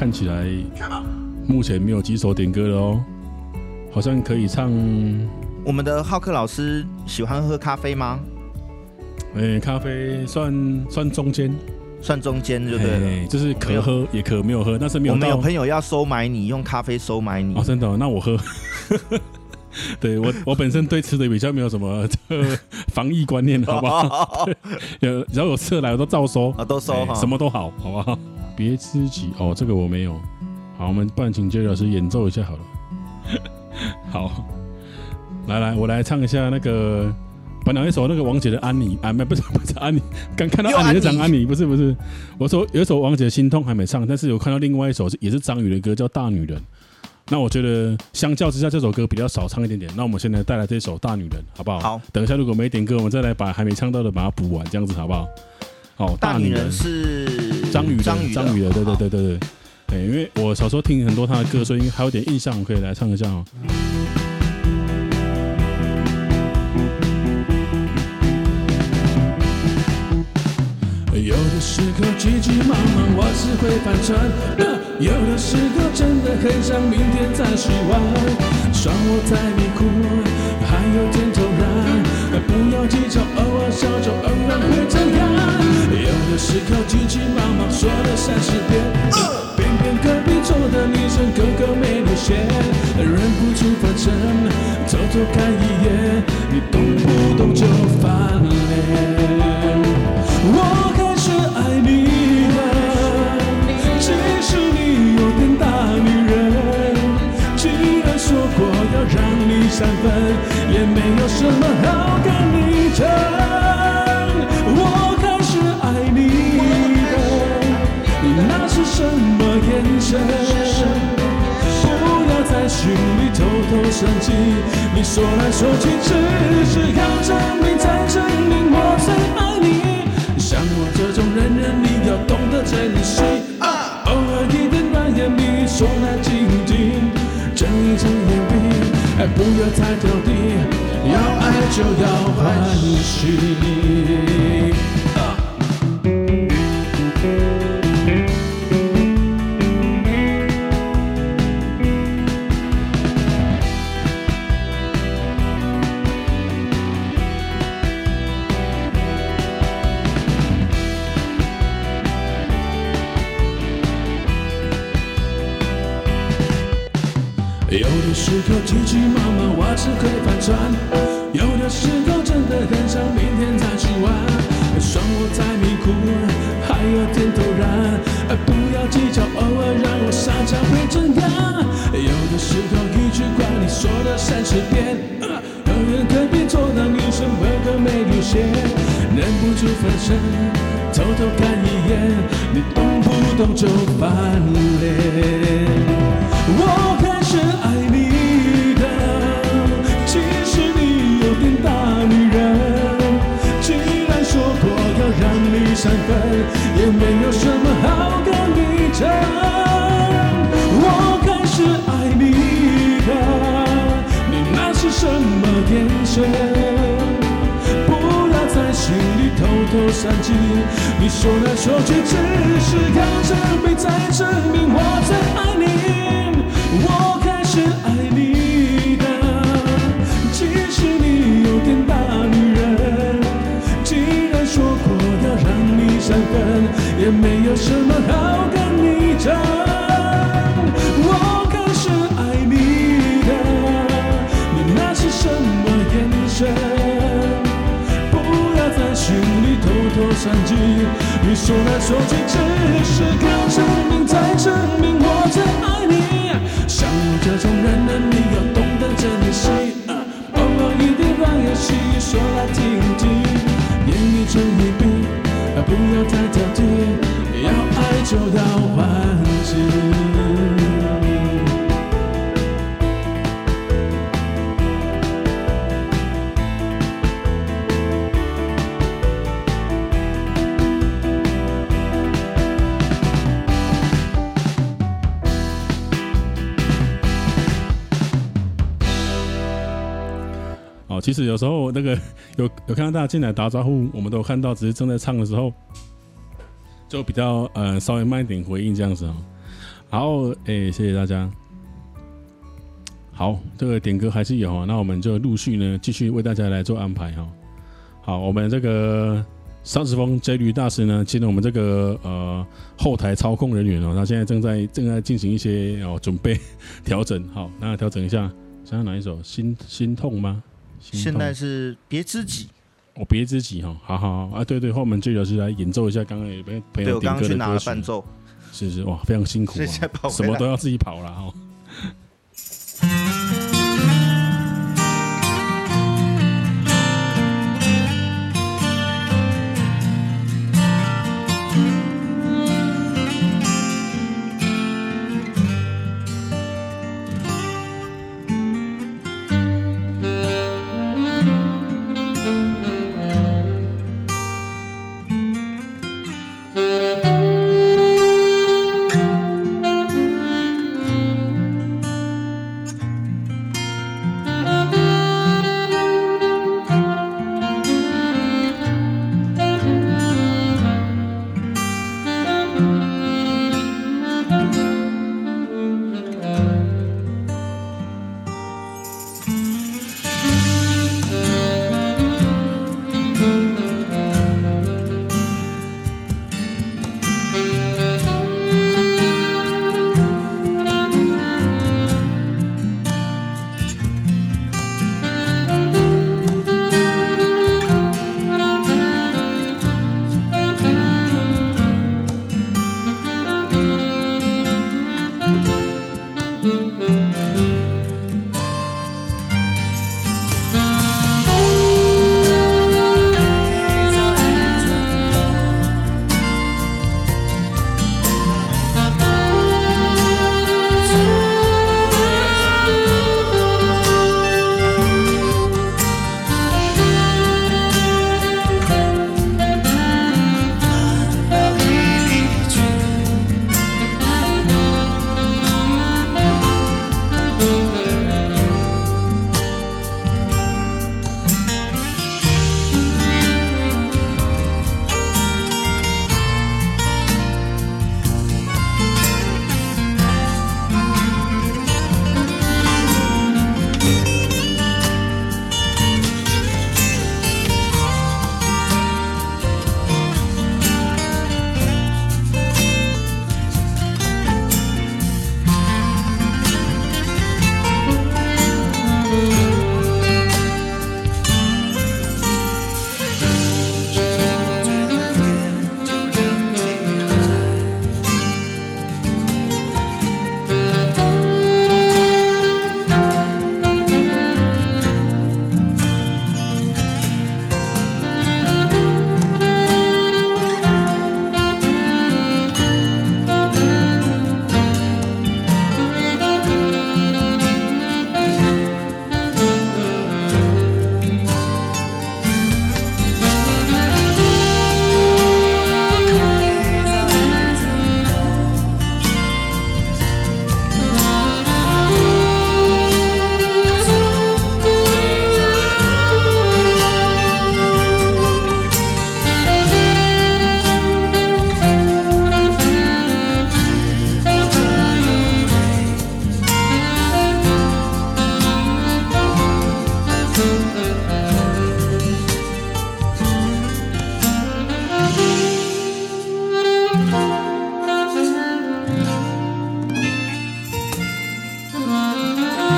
看起来目前没有几首点歌了哦，好像可以唱。我们的浩克老师喜欢喝咖啡吗？哎、欸，咖啡算算中间，算中间就对了，欸、就是可喝也可没有喝，但是没有。我们有朋友要收买你，用咖啡收买你。哦，真的、哦？那我喝。对我，我本身对吃的比较没有什么 防疫观念，好不好？有只要有吃的来，我都照收啊，都收、欸，什么都好，好不好？别知己哦，这个我没有。好，我们不然请杰老师演奏一下好了。好，来来，我来唱一下那个本来一首那个王杰的《安妮》啊，没不是不是安妮，刚看到安妮就讲安妮，不是不是。我说有一首王杰的心痛还没唱，但是有看到另外一首是也是张宇的歌，叫《大女人》。那我觉得相较之下，这首歌比较少唱一点点。那我们现在带来这首《大女人》，好不好？好。等一下如果没点歌，我们再来把还没唱到的把它补完，这样子好不好？好，大女人是张宇的，张宇张宇的，对对对对对。哎，因为我小时候听很多他的歌，所以还有点印象，我可以来唱一下哦。有的时候急急忙忙，我只会翻船；有的时候真的很想明天再说完。算我在迷糊，偶尔小丑偶尔会这样有的时候急急忙忙说了三十遍偏偏隔壁坐的女生个个没流线忍不住发生偷偷看一眼你动不动就翻脸我还是爱你的其实你有点大女人既然说过要让你三分也没有什么好感你争，我还是爱你的，你那是什么眼神？不要在心里偷偷生气，你说来说去只是要证明再证明我最爱你。像我这种人人你要懂得珍惜，偶尔一点软言蜜说来听听，睁一睁眼。不要太挑剔，要爱就要欢喜。计较，偶尔让我撒娇会怎样？有的时候一句话你说了三十遍，有人隔壁桌的女生个个没流血，忍不住分身，偷偷看一眼，你动不动就翻脸。我开始爱你的，其实你有点大女人。既然说过要让你三分，也没有什么好不要在心里偷偷算计，你说来说去只是要证明再证明我最爱你。我开始爱你的，其实你有点大女人。既然说过要让你三分，也没有什么好跟你争。算计，你说来说去只是靠证明再证明我最爱你。像我这种人呢，你要懂得珍惜。偶尔一点玩游戏说来听听，言语成一笔，不要太挑剔，要爱就要欢喜。其实有时候那个 有有看到大家进来打招呼，我们都有看到，只是正在唱的时候，就比较呃稍微慢一点回应这样子哦。好，哎，谢谢大家。好，这个点歌还是有，那我们就陆续呢继续为大家来做安排哈。好，我们这个三十峰 J 驴大师呢，进入我们这个呃后台操控人员哦，他现在正在正在进行一些哦准备 调整。好，那调整一下，想要哪一首？心心痛吗？现在是别知己。我，别知己哈，好好好啊，对对，后面 J 老师来演奏一下刚刚有朋友点歌的歌曲。对，我刚刚去拿了伴奏。是是哇，非常辛苦啊，什么都要自己跑了哈。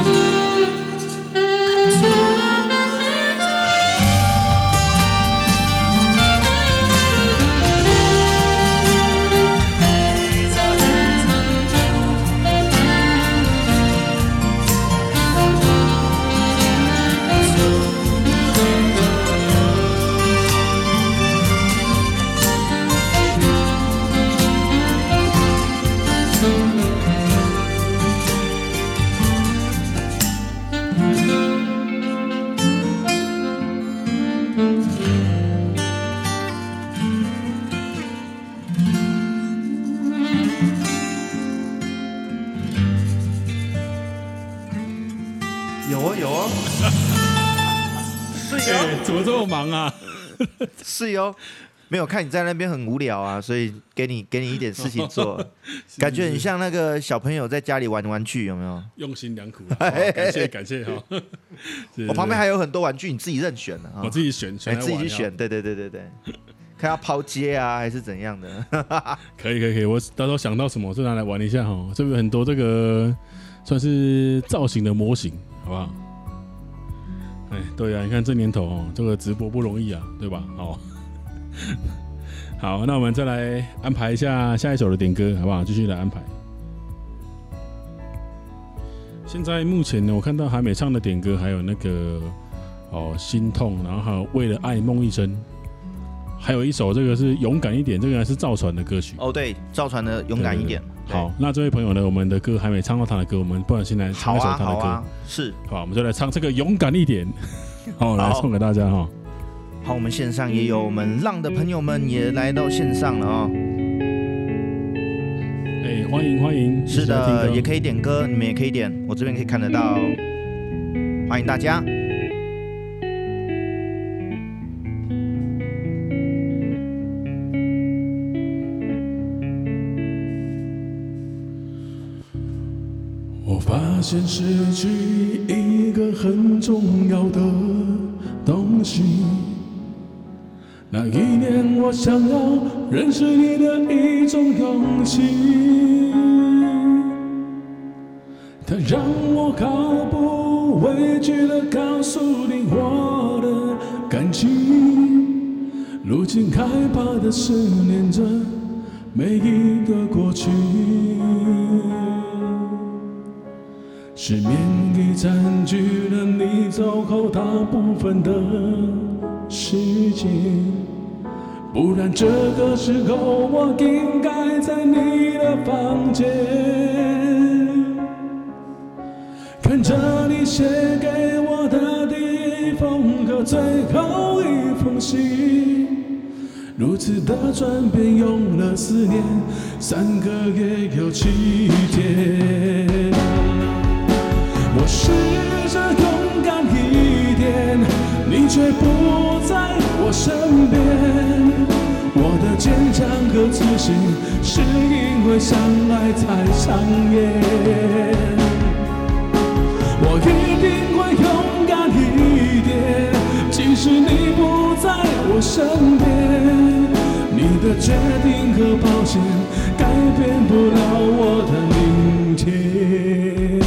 怎么是哟，没有看你在那边很无聊啊，所以给你给你一点事情做，感觉很像那个小朋友在家里玩玩具，有没有？用心良苦，感谢感谢哈。我旁边还有很多玩具，你自己任选的啊。我自己选，选自己去选，对对对对对，看要抛接啊还是怎样的？可以可以可以，我到时候想到什么，我就拿来玩一下哈。这边很多这个算是造型的模型，好不好？哎，对啊，你看这年头哦，这个直播不容易啊，对吧？好。好，那我们再来安排一下下一首的点歌，好不好？继续来安排。现在目前呢，我看到还没唱的点歌，还有那个哦，心痛，然后还有为了爱梦一生，还有一首这个是勇敢一点，这个还是赵传的歌曲。哦，对，赵传的勇敢一点。好，那这位朋友呢，我们的歌还没唱到他的歌，我们不然先来唱一首他的歌。好啊，是。好，我们就来唱这个勇敢一点。好，来送给大家哈。好，我们线上也有我们浪的朋友们也来到线上了哦。哎，欢迎欢迎，是的，也可以点歌，你们也可以点，我这边可以看得到，欢迎大家。我发现失去一个很重要的东西。那一年，我想要认识你的一种勇气，它让我毫不畏惧地告诉你我的感情。如今害怕的思念着每一个过去，失眠已占据了你走后大部分的时间。不然这个时候我应该在你的房间，看着你写给我的第一封和最后一封信，如此的转变用了四年三个月又七天，我试着勇敢一点，你却不在我身边。我的坚强和自信，是因为相爱才上演。我一定会勇敢一点，即使你不在我身边。你的决定和抱歉，改变不了我的明天。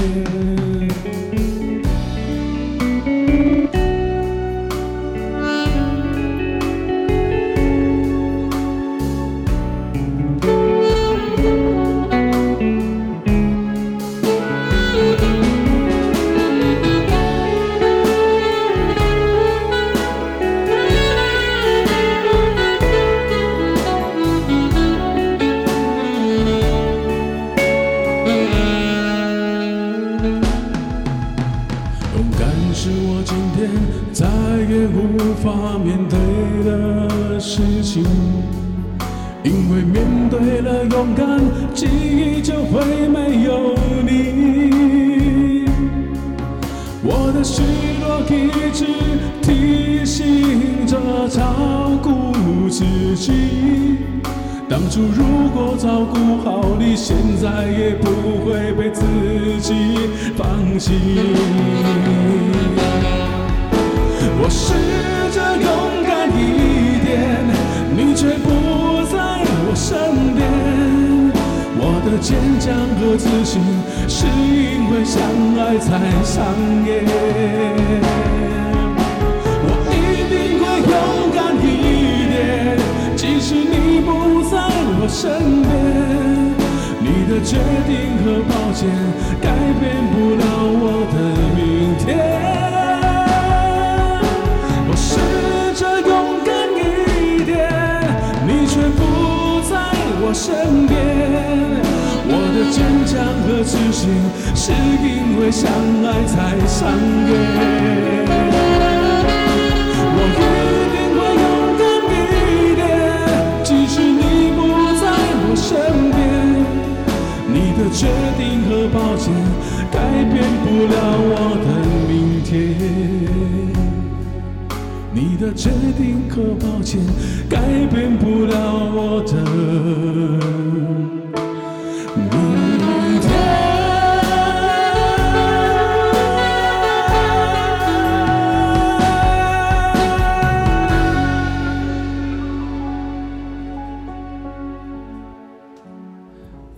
身边。你的决定和抱歉，改变不了我的明天。我试着勇敢一点，你却不在我身边。我的坚强和自信，是因为相爱才上演。决定和抱歉改变不了我的明天你的决定和抱歉改变不了我的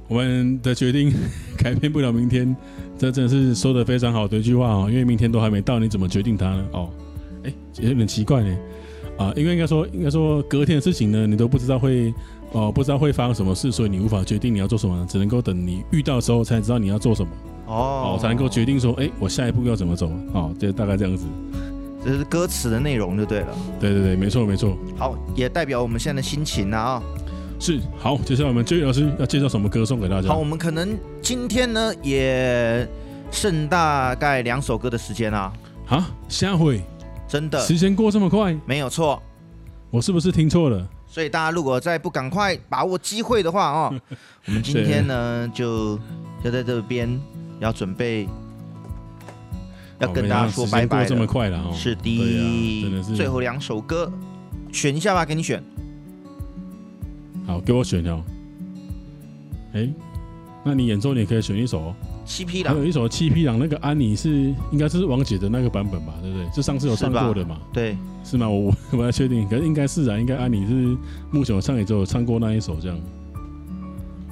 我们的决定 改变不了明天，这真的是说的非常好的一句话哦。因为明天都还没到，你怎么决定它呢？哦，哎，有点奇怪呢。啊，因为应该说，应该说隔天的事情呢，你都不知道会哦，不知道会发生什么事，所以你无法决定你要做什么，只能够等你遇到的时候才知道你要做什么哦，哦，才能够决定说，哎，我下一步要怎么走。哦，就大概这样子。这是歌词的内容就对了。对对对，没错没错。好，也代表我们现在的心情啊。是好，接下来我们 Jerry 老师要介绍什么歌送给大家？好，我们可能今天呢也剩大概两首歌的时间啊。啊，下回真的时间过这么快？没有错，我是不是听错了？所以大家如果再不赶快把握机会的话啊、哦，我们今天呢就就在这边要准备要跟大家说拜拜了。这么快了哦？是的，真的是最后两首歌，选一下吧，给你选。好，给我选哦。哎，那你演奏你可以选一首哦。七匹狼，还有一首七匹狼，那个安妮是应该是王姐的那个版本吧？对不对？就上次有唱过的嘛？对，是吗？我 我不太确定，可是应该是啊，应该安妮是目前我唱也只有唱过那一首这样。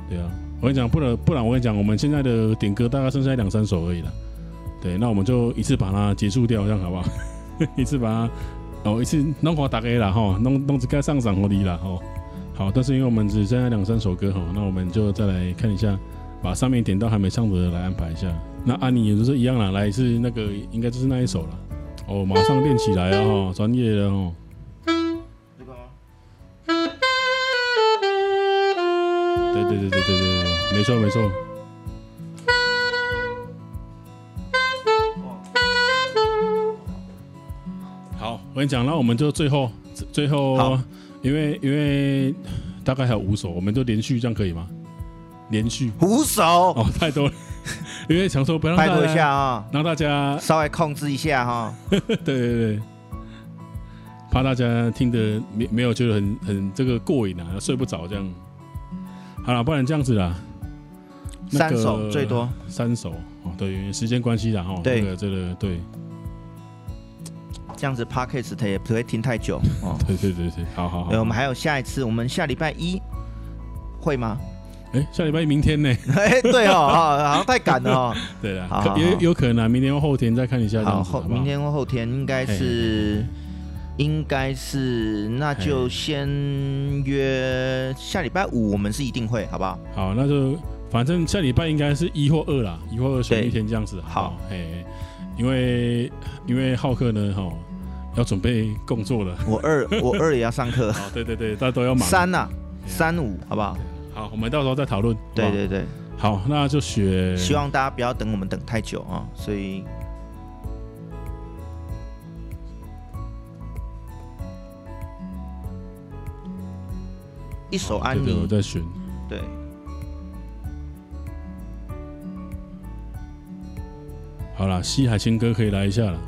对啊，我跟你讲，不然不然我跟你讲，我们现在的点歌大概剩下两三首而已了。对，那我们就一次把它结束掉，这样好不好？一次把它哦，一次弄垮大家了哈，弄弄这个上上火力了哈。好，但是因为我们只剩下两三首歌哈，那我们就再来看一下，把上面点到还没唱的来安排一下。那安妮也就是一样啦，来是那个应该就是那一首了。哦，马上练起来啊哈，专业的哦。这个吗？对对对对对对对，没错没错。好，我跟你讲，那我们就最后最后。因为因为大概还有五首，我们就连续这样可以吗？连续五首哦，太多了。因为想说不要让大家，拜托一下啊，让大家稍微控制一下哈。对对对，怕大家听的没没有觉得很很这个过瘾啊，睡不着这样。好了，不然这样子啦，三首最多三首哦，对，因为时间关系啦哈。对，这个这个对。这样子 Podcast 它也不会听太久哦。对对对对，好好好。我们还有下一次，我们下礼拜一会吗？哎，下礼拜一明天呢？哎，对哦，好像太赶了哦。对了，有有可能明天或后天再看一下。好，后明天或后天应该是，应该是，那就先约下礼拜五，我们是一定会，好不好？好，那就反正下礼拜应该是一或二啦，一或二选一天这样子。好，哎，因为因为浩克呢，哈。要准备工作了，我二 我二也要上课。好，对对对，大家都要忙。三呐，三五，好不好？好，我们到时候再讨论。对对对，好，那就选。希望大家不要等我们等太久啊，所以一首安妮，我在选。对。好了，西海情歌可以来一下了。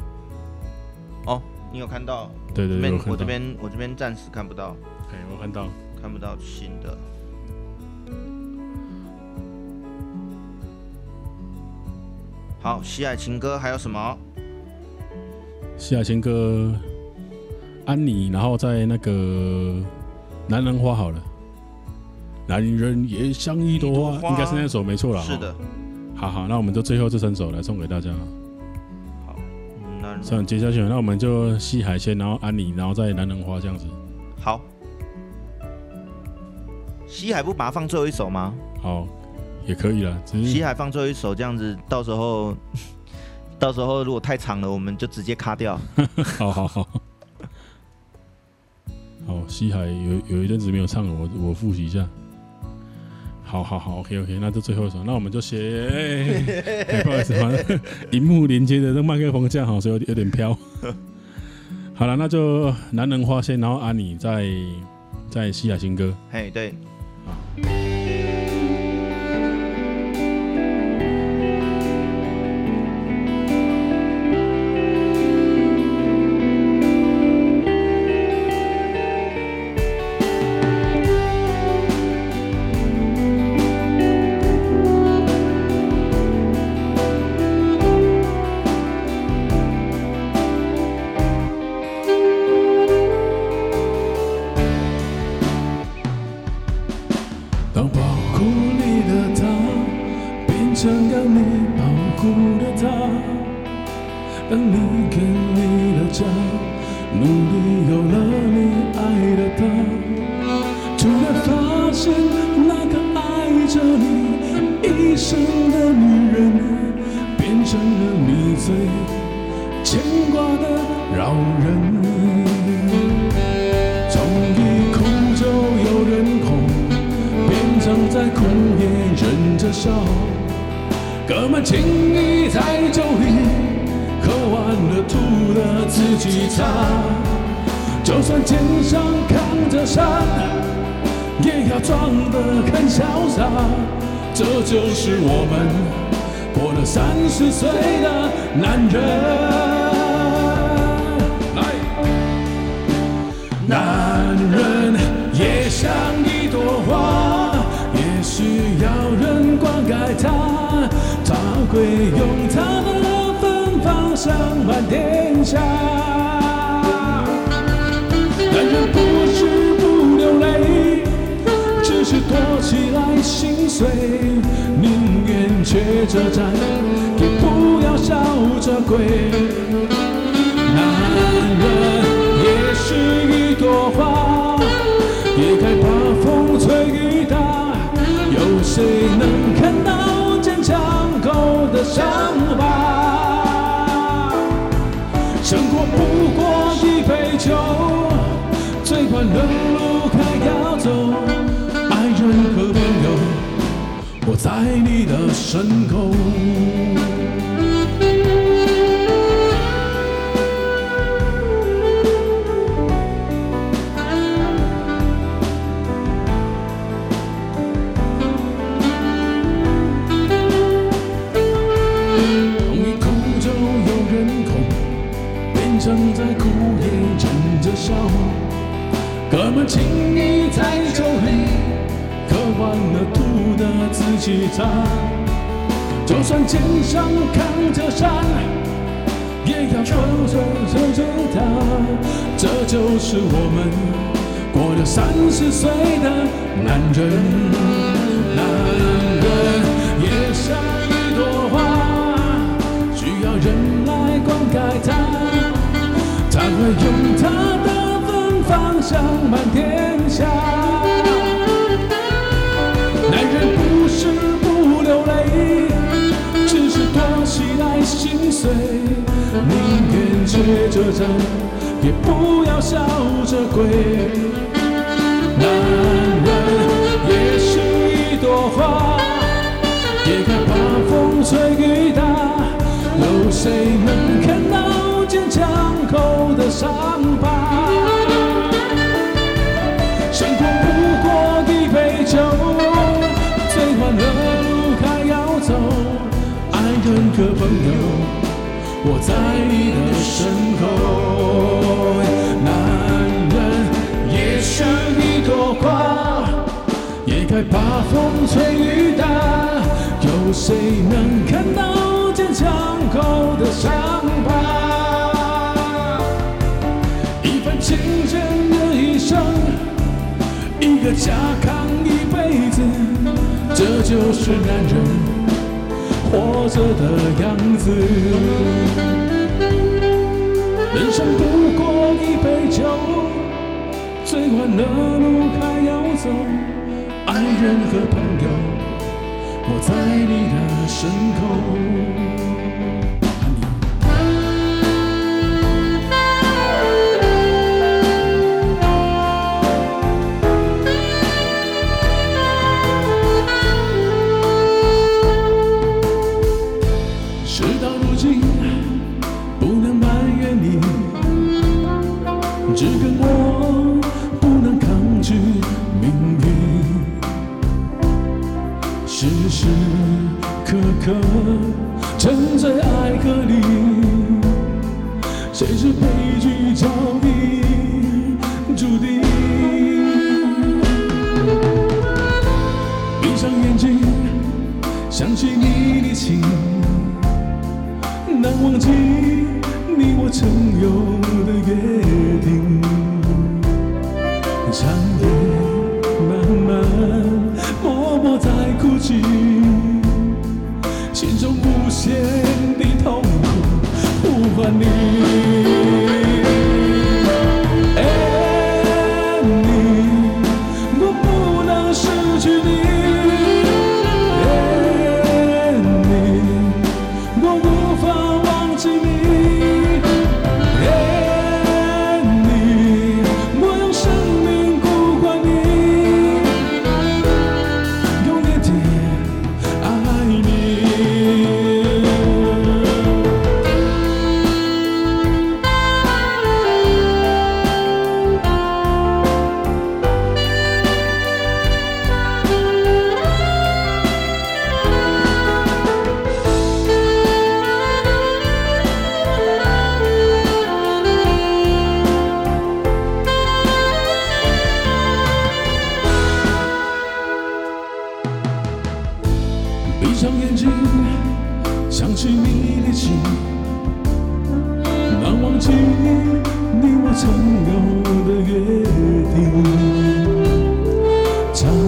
哦。你有看到？对对对，我这边我这边暂时看不到。哎，我看到，看不到新的。好，西海情歌还有什么？西海情歌，安妮，然后在那个男人花好了，男人也像一朵花，花应该是那首没错了。是的。好好，那我们就最后这三首来送给大家。这样接下去，那我们就西海先，然后安妮，然后再南人花这样子。好，西海不把它放最后一首吗？好，也可以了。西海放最后一首，这样子到时候，到时候如果太长了，我们就直接卡掉。好好好。好，西海有有一阵子没有唱了，我我复习一下。好好好，OK OK，那就最后一首，那我们就写、欸 欸。不好意思，反正 荧幕连接的那麦克风这样好，像有点有点飘。好了，那就男人花先，然后安妮在在西雅新歌。嘿，对。当你，建立了家，努力有了你爱的他，突然发现那个爱着你一生的女人，变成了你最牵挂的老人。从一哭就有人哄，变成在哭也忍着笑。哥们情谊在酒里，了吐了自己擦。就算肩上扛着山，也要装得很潇洒。这就是我们过了三十岁的男人。男人也像一朵花，也需要人灌溉它。他会用他浪漫天下。男人不是不流泪，只是躲起来心碎，宁愿缺着站，也不要笑着跪。男人也是一朵花，也该把风吹雨打，有谁能看到坚强后？的伤，最宽的路还要走，爱人和朋友，我在你的身后。在哭也忍着笑哥们情谊在酒里，喝完了吐的自己擦。就算肩上扛着山，也要双手撑着它。这就是我们过了三十岁的男人。男人也像一朵花，需要人来灌溉它，才会用他的芬。芳香满天下，男人不是不流泪，只是躲起来心碎，宁愿缺着债，也不要笑着跪。男人也是一朵花，也该把风吹雨打，有谁能看口的伤疤。生活不过一杯酒最欢乐路还要走。爱人和朋友我在你的身后男人也许一朵花也该把风吹雨打有谁能看到坚强后的伤疤？生，一个家扛一辈子，这就是男人。活着的样子，人生不过一杯酒，最欢乐路还要走，爱人和朋友，我在你的身后。time.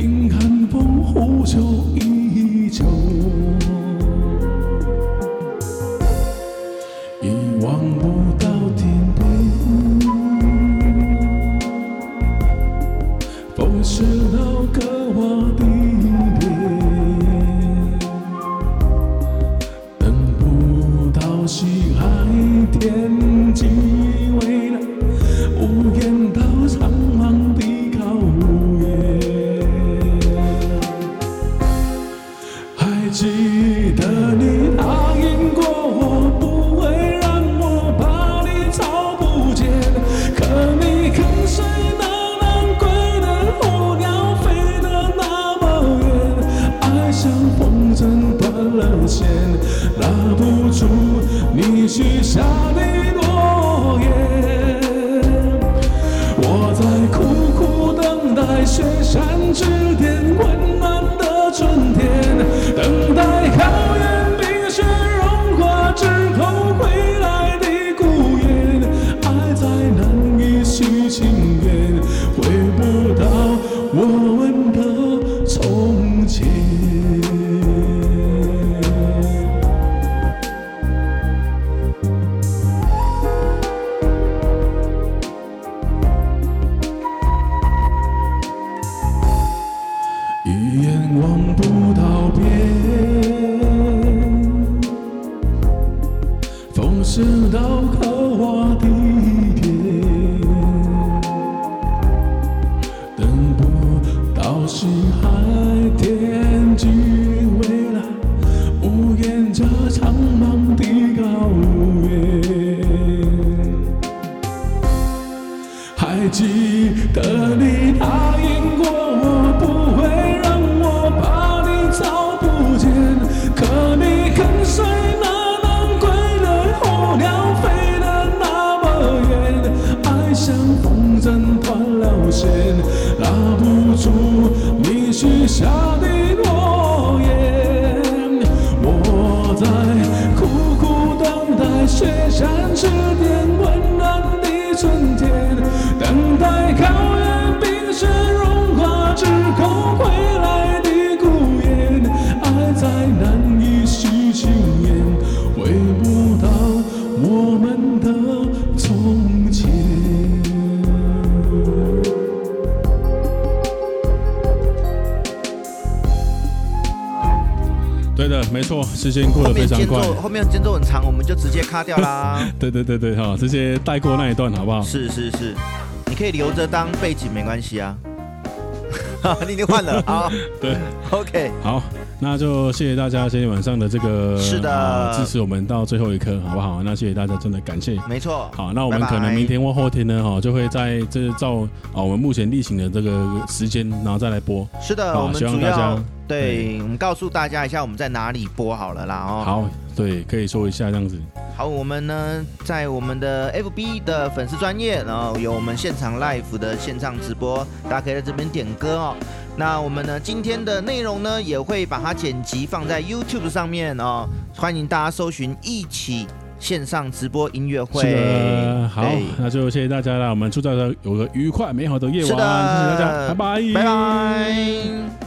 迎寒风呼啸依旧，时间过得非常快。后面间奏很长，我们就直接卡掉啦。对对对对，哈，直接带过那一段好不好？是是是，你可以留着当背景没关系啊。你已经换了啊？对，OK，好，那就谢谢大家今天晚上的这个是的、呃、支持我们到最后一刻，好不好？那谢谢大家，真的感谢。没错。好，那我们可能明天或后天呢，哈，就会在这照啊我们目前例行的这个时间，然后再来播。是的，好，我们希望大家。对，我们告诉大家一下我们在哪里播好了啦哦。好，对，可以说一下这样子。好，我们呢在我们的 FB 的粉丝专业，然后有我们现场 live 的线上直播，大家可以在这边点歌哦。那我们呢今天的内容呢也会把它剪辑放在 YouTube 上面哦，欢迎大家搜寻一起线上直播音乐会。是的，好，那就谢谢大家了。我们祝大家有个愉快美好的夜晚。是的，谢谢大家，拜拜，拜拜。